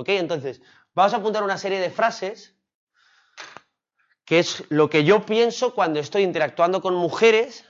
¿Ok? Entonces, vamos a apuntar una serie de frases que es lo que yo pienso cuando estoy interactuando con mujeres,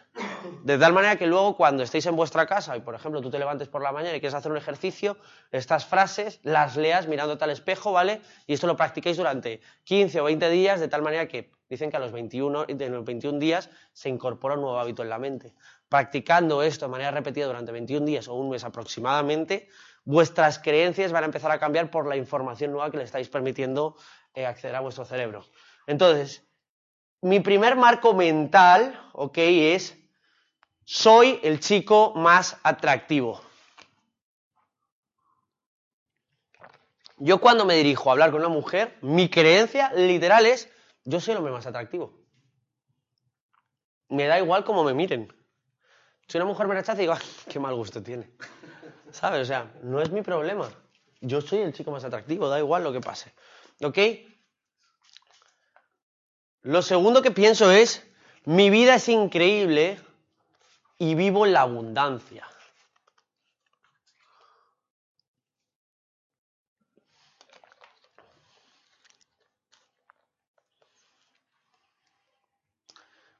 de tal manera que luego cuando estéis en vuestra casa y, por ejemplo, tú te levantes por la mañana y quieres hacer un ejercicio, estas frases las leas mirándote al espejo, ¿vale? Y esto lo practiquéis durante 15 o 20 días, de tal manera que dicen que a los 21, de los 21 días se incorpora un nuevo hábito en la mente. Practicando esto de manera repetida durante 21 días o un mes aproximadamente, vuestras creencias van a empezar a cambiar por la información nueva que le estáis permitiendo eh, acceder a vuestro cerebro. Entonces, mi primer marco mental, ok, es soy el chico más atractivo. Yo cuando me dirijo a hablar con una mujer, mi creencia literal es, yo soy el hombre más atractivo. Me da igual cómo me miren. Si una mujer me rechaza, digo, qué mal gusto tiene. ¿Sabes? O sea, no es mi problema. Yo soy el chico más atractivo, da igual lo que pase. ¿Ok? Lo segundo que pienso es, mi vida es increíble y vivo en la abundancia.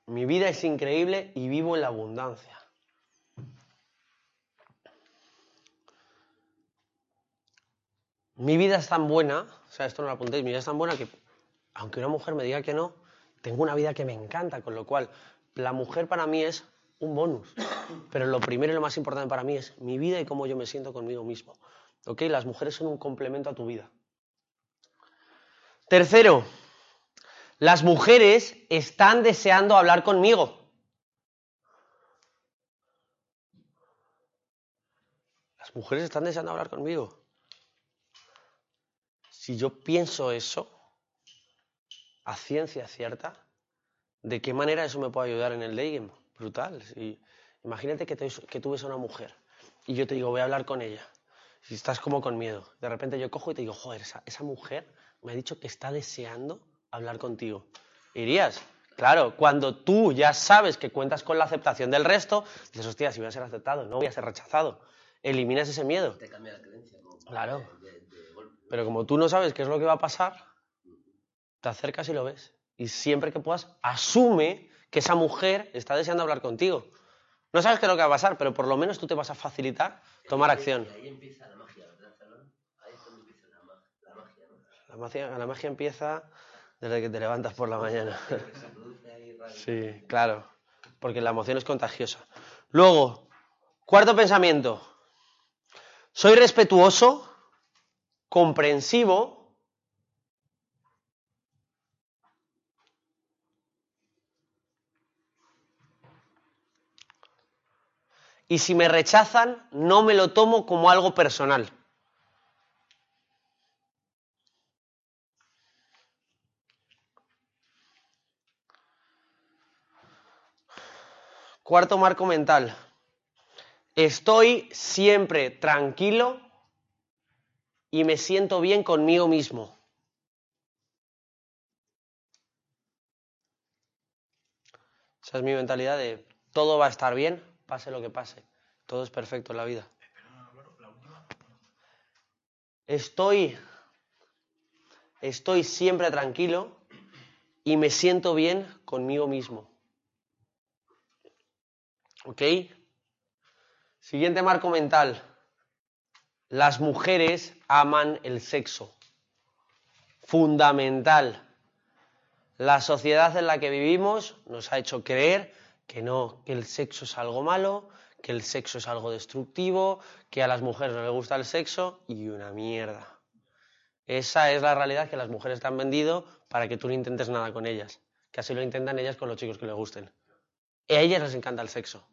Mi vida es increíble y vivo en la abundancia. Mi vida es tan buena, o sea, esto no lo apuntéis, mi vida es tan buena que aunque una mujer me diga que no, tengo una vida que me encanta, con lo cual la mujer para mí es un bonus. Pero lo primero y lo más importante para mí es mi vida y cómo yo me siento conmigo mismo. ¿Ok? Las mujeres son un complemento a tu vida. Tercero, las mujeres están deseando hablar conmigo. Las mujeres están deseando hablar conmigo. Si yo pienso eso, a ciencia cierta, ¿de qué manera eso me puede ayudar en el dating? Brutal. imagínate que, que tú ves a una mujer y yo te digo, voy a hablar con ella. Si estás como con miedo, de repente yo cojo y te digo, joder, esa, esa mujer me ha dicho que está deseando hablar contigo. ¿Irías? Claro, cuando tú ya sabes que cuentas con la aceptación del resto, dices, hostia, si voy a ser aceptado, no voy a ser rechazado. Eliminas ese miedo. Te cambia la creencia. Claro. Pero como tú no sabes qué es lo que va a pasar, te acercas y lo ves. Y siempre que puedas, asume que esa mujer está deseando hablar contigo. No sabes qué es lo que va a pasar, pero por lo menos tú te vas a facilitar tomar acción. ahí empieza la magia, ¿verdad, Ahí es donde empieza la, magia, La magia, la magia empieza desde que te levantas por la mañana. Sí, claro, porque la emoción es contagiosa. Luego, cuarto pensamiento. Soy respetuoso, comprensivo y si me rechazan, no me lo tomo como algo personal. Cuarto marco mental. Estoy siempre tranquilo y me siento bien conmigo mismo. Esa es mi mentalidad de todo va a estar bien, pase lo que pase. Todo es perfecto en la vida. Estoy, estoy siempre tranquilo y me siento bien conmigo mismo. ¿Ok? Siguiente marco mental. Las mujeres aman el sexo. Fundamental. La sociedad en la que vivimos nos ha hecho creer que no, que el sexo es algo malo, que el sexo es algo destructivo, que a las mujeres no les gusta el sexo y una mierda. Esa es la realidad que las mujeres te han vendido para que tú no intentes nada con ellas. Que así lo intentan ellas con los chicos que les gusten. A ellas les encanta el sexo.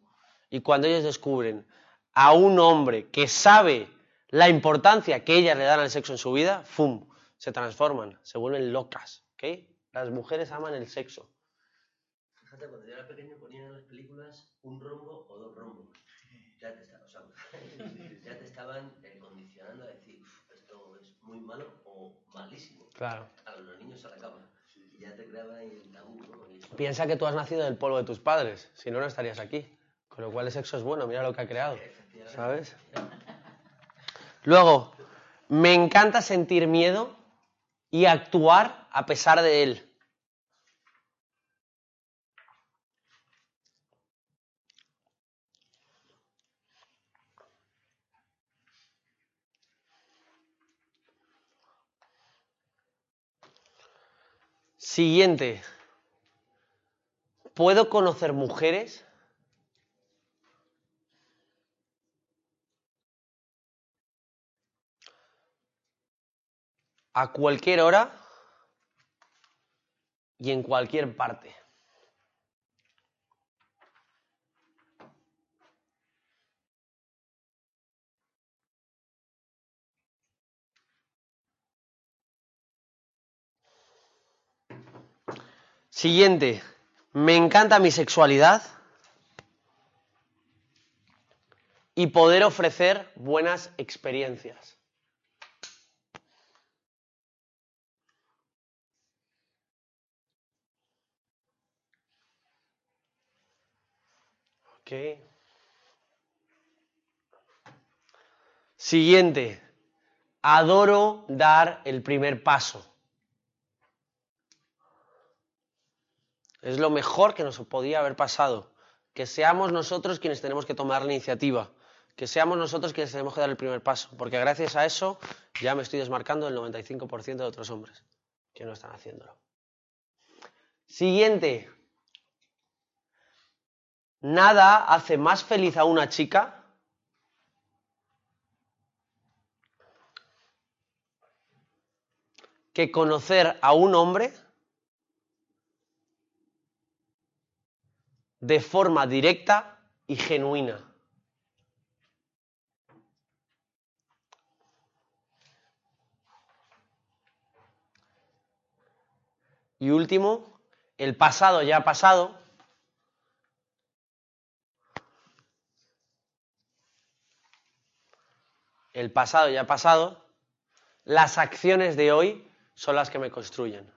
Y cuando ellas descubren a un hombre que sabe la importancia que ellas le dan al sexo en su vida, ¡fum! Se transforman, se vuelven locas. ¿ok? Las mujeres aman el sexo cuando yo era pequeño ponían en las películas un rombo o dos rombos. Ya te, ya te estaban eh, condicionando a decir, esto es muy malo o malísimo. Claro. A los niños a la cama. Y ya te creaban el tabú, Piensa que tú has nacido del polvo de tus padres, si no, no estarías aquí. Con lo cual el sexo es bueno, mira lo que ha creado. ¿Sabes? Luego, Me encanta sentir miedo y actuar a pesar de él. Siguiente. ¿Puedo conocer mujeres? A cualquier hora y en cualquier parte. Siguiente. Me encanta mi sexualidad y poder ofrecer buenas experiencias. Siguiente. Adoro dar el primer paso. Es lo mejor que nos podía haber pasado. Que seamos nosotros quienes tenemos que tomar la iniciativa. Que seamos nosotros quienes tenemos que dar el primer paso. Porque gracias a eso ya me estoy desmarcando del 95% de otros hombres que no están haciéndolo. Siguiente. Nada hace más feliz a una chica que conocer a un hombre de forma directa y genuina. Y último, el pasado ya ha pasado. El pasado ya ha pasado. Las acciones de hoy son las que me construyen.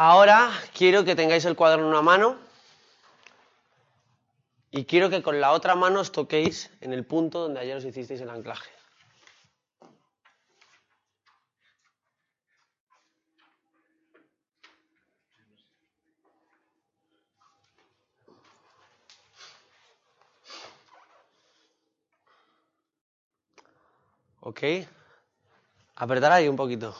Ahora quiero que tengáis el cuaderno en una mano y quiero que con la otra mano os toquéis en el punto donde ayer os hicisteis el anclaje. ¿Ok? Apretar ahí un poquito.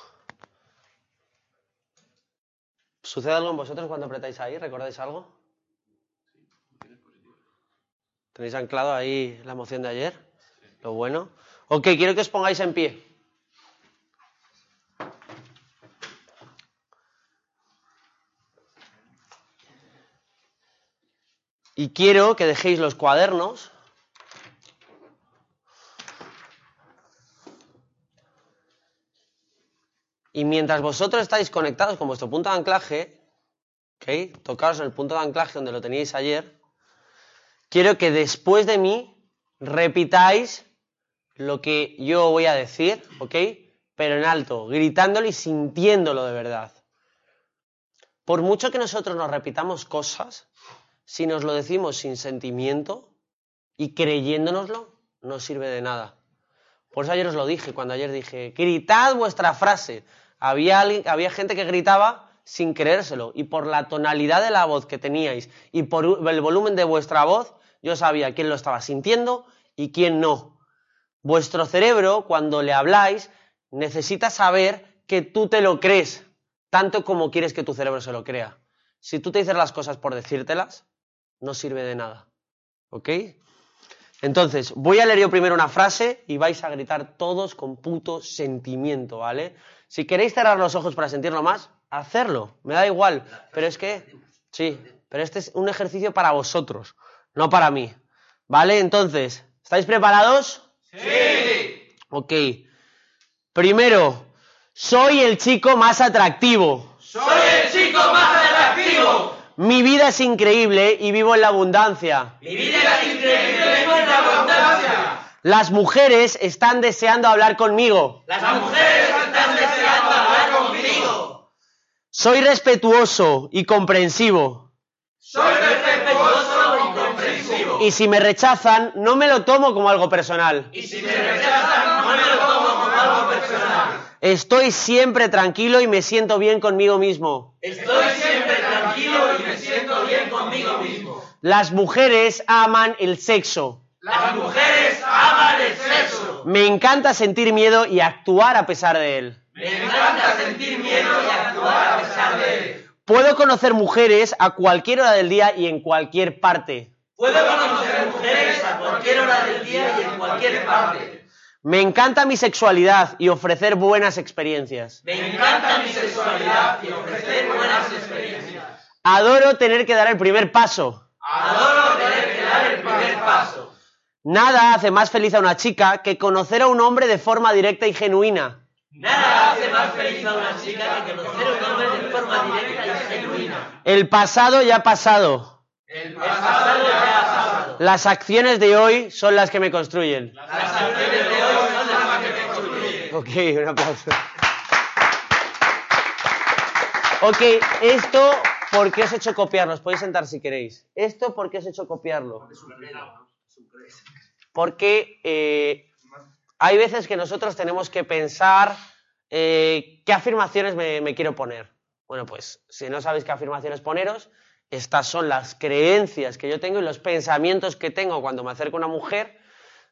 ¿Sucede algo en vosotros cuando apretáis ahí? ¿Recordáis algo? ¿Tenéis anclado ahí la emoción de ayer? Lo bueno. Ok, quiero que os pongáis en pie. Y quiero que dejéis los cuadernos Y mientras vosotros estáis conectados con vuestro punto de anclaje, ¿ok? Tocaos en el punto de anclaje donde lo teníais ayer, quiero que después de mí repitáis lo que yo voy a decir, ¿ok? Pero en alto, gritándolo y sintiéndolo de verdad. Por mucho que nosotros nos repitamos cosas, si nos lo decimos sin sentimiento y creyéndonoslo, no sirve de nada. Por eso ayer os lo dije, cuando ayer dije, gritad vuestra frase. Había, alguien, había gente que gritaba sin creérselo y por la tonalidad de la voz que teníais y por el volumen de vuestra voz, yo sabía quién lo estaba sintiendo y quién no. Vuestro cerebro, cuando le habláis, necesita saber que tú te lo crees, tanto como quieres que tu cerebro se lo crea. Si tú te dices las cosas por decírtelas, no sirve de nada. ¿Ok? Entonces, voy a leer yo primero una frase y vais a gritar todos con puto sentimiento, ¿vale? Si queréis cerrar los ojos para sentirlo más, hacerlo, me da igual. Pero es que, sí, pero este es un ejercicio para vosotros, no para mí. ¿Vale? Entonces, ¿estáis preparados? Sí. Ok. Primero, soy el chico más atractivo. Soy el chico más atractivo. Mi vida es increíble y vivo en la abundancia. Mi vida es increíble. Las mujeres están deseando hablar conmigo. Las mujeres están deseando hablar conmigo. Soy respetuoso y comprensivo. Soy respetuoso y comprensivo. Y si me rechazan, no me lo tomo como algo personal. Y si me rechazan, no me lo tomo como algo personal. Estoy siempre tranquilo y me siento bien conmigo mismo. Estoy siempre tranquilo y me siento bien conmigo mismo. Las mujeres aman el sexo. Las mujeres aman el sexo. Me encanta sentir miedo y actuar a pesar de él. Me encanta sentir miedo y actuar a pesar de él. Puedo conocer mujeres a cualquier hora del día y en cualquier parte. Puedo conocer mujeres a cualquier hora del día y en cualquier parte. Me encanta mi sexualidad y ofrecer buenas experiencias. Me encanta mi sexualidad y ofrecer buenas experiencias. Adoro tener que dar el primer paso. Adoro tener Nada hace más feliz a una chica que conocer a un hombre de forma directa y genuina. Nada hace más feliz a una chica que conocer a un hombre de forma directa y genuina. El pasado ya ha pasado. El pasado ya ha pasado. Las acciones de hoy son las que me construyen. Las acciones de hoy son las que me construyen. Ok, un aplauso. Ok, esto, ¿por qué os he hecho copiarlo? Os podéis sentar si queréis. Esto, ¿por qué os he hecho copiarlo? Porque eh, hay veces que nosotros tenemos que pensar eh, qué afirmaciones me, quiero poner. Bueno, pues si no sabéis qué afirmaciones poneros, estas son las creencias que yo tengo y los pensamientos que tengo cuando me acerco a una mujer.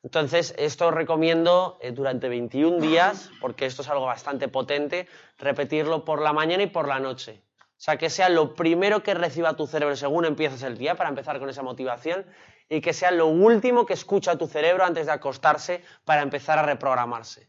Entonces, esto os recomiendo eh, durante 21 días, porque esto es algo bastante potente, repetirlo por la mañana y por la noche. O sea, que sea lo primero que reciba tu cerebro según empiezas el día, para empezar con esa motivación, y que sea lo último que escucha tu cerebro antes de acostarse para empezar a reprogramarse.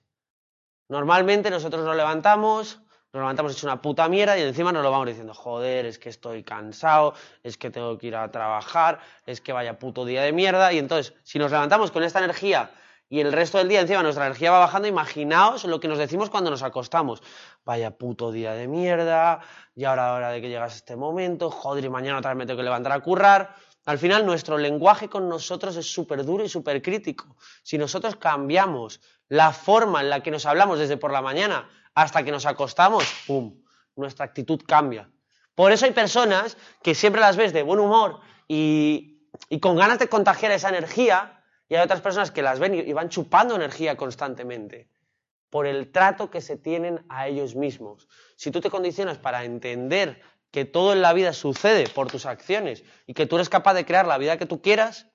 Normalmente nosotros nos levantamos, nos levantamos hecho una puta mierda y encima nos lo vamos diciendo, joder, es que estoy cansado, es que tengo que ir a trabajar, es que vaya puto día de mierda. Y entonces, si nos levantamos con esta energía y el resto del día encima nuestra energía va bajando, imaginaos lo que nos decimos cuando nos acostamos. Vaya puto día de mierda, y ahora hora de que llegas este momento, joder, y mañana otra vez me tengo que levantar a currar. Al final, nuestro lenguaje con nosotros es súper duro y súper crítico. Si nosotros cambiamos la forma en la que nos hablamos desde por la mañana hasta que nos acostamos, ¡pum! Nuestra actitud cambia. Por eso hay personas que siempre las ves de buen humor y, con ganas de contagiar esa energía, y hay otras personas que las ven y van chupando energía constantemente por el trato que se tienen a ellos mismos. Si tú te condicionas para entender que todo en la vida sucede por tus acciones y que tú eres capaz de crear la vida que tú quieras,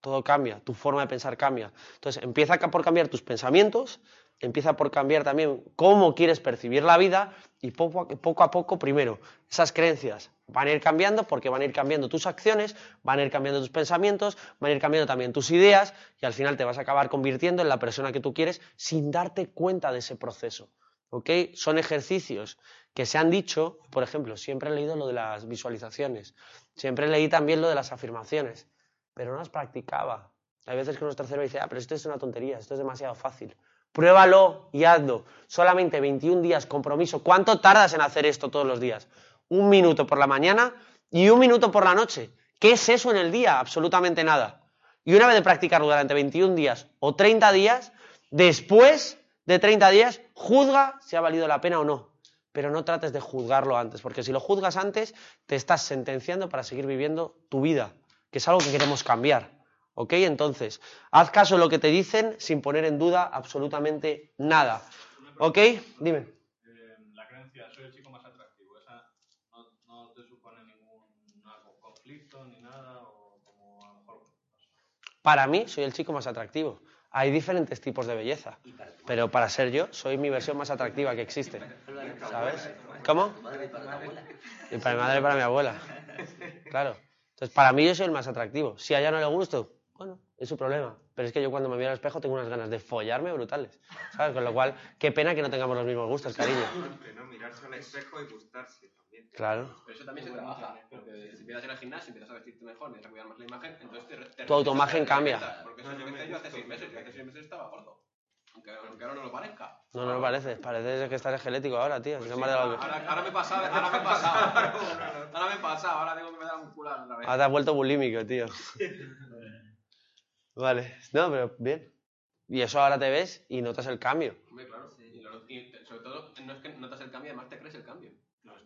todo cambia, tu forma de pensar cambia. Entonces empieza por cambiar tus pensamientos, empieza por cambiar también cómo quieres percibir la vida y poco a, poco a poco, primero, esas creencias van a ir cambiando porque van a ir cambiando tus acciones, van a ir cambiando tus pensamientos, van a ir cambiando también tus ideas y al final te vas a acabar convirtiendo en la persona que tú quieres sin darte cuenta de ese proceso. ¿Ok? Son ejercicios que se han dicho, por ejemplo, siempre he leído lo de las visualizaciones, siempre leí también lo de las afirmaciones, pero no las practicaba. Hay veces que nuestro cerebro dice, ah, pero esto es una tontería, esto es demasiado fácil. Pruébalo y hazlo. Solamente 21 días, compromiso. ¿Cuánto tardas en hacer esto todos los días? Un minuto por la mañana y un minuto por la noche. ¿Qué es eso en el día? Absolutamente nada. Y una vez de practicarlo durante 21 días o 30 días, después de 30 días, juzga si ha valido la pena o no. Pero no trates de juzgarlo antes, porque si lo juzgas antes, te estás sentenciando para seguir viviendo tu vida, que es algo que queremos cambiar. ¿Ok? Entonces, haz caso de lo que te dicen sin poner en duda absolutamente nada. ¿Ok? Dime. La creencia, soy el chico más atractivo, ¿esa no, te supone ningún conflicto ni nada? O como a lo mejor. Para mí, soy el chico más atractivo. Hay diferentes tipos de belleza, pero para ser yo, soy mi versión más atractiva que existe. ¿Sabes? ¿Cómo? Y para mi madre y para mi abuela. Claro. Entonces, para mí yo soy el más atractivo. Si a ella no le gusto, bueno, es su problema. Pero es que yo cuando me miro al espejo tengo unas ganas de follarme brutales. ¿Sabes? Con lo cual, qué pena que no tengamos los mismos gustos, cariño. No, mirarse al espejo y gustarse Claro. Pero eso también se trabaja, porque si empiezas en el gimnasio, empiezas a vestirte mejor, empiezas a cuidar más la imagen, entonces te, te Tu autoimagen cambia. Porque eso es lo que hice yo hace seis meses, yo hace seis meses estaba gordo. Aunque, aunque ahora no lo parezca. No, no lo parece. Parece que estás esquelético ahora, tío. Me ha dado- Ahora, ahora me he pasado, ahora me he pasado. Ahora me he pasado, ahora tengo que me dar un culo otra vez. Ahora te has vuelto bulímico, tío. Vale. No, pero bien. Y eso ahora te ves y notas el cambio. Hombre, claro. Y, lo- y sobre todo, no es que notas el cambio, además te crees el cambio.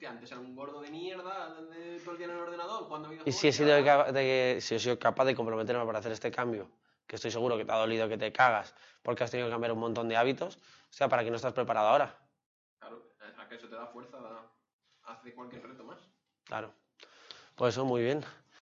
Hostia, antes era un gordo de mierda, de todo el día en el ordenador, cuando había Y si he sido, capa- de- si he sido capaz de comprometerme para hacer este cambio, que estoy seguro que te ha dolido que te cagas porque has tenido que cambiar un montón de hábitos, o sea, ¿para qué no estás preparado ahora? Claro, a que eso te da fuerza, hace cualquier reto más. Claro. Pues eso, muy bien.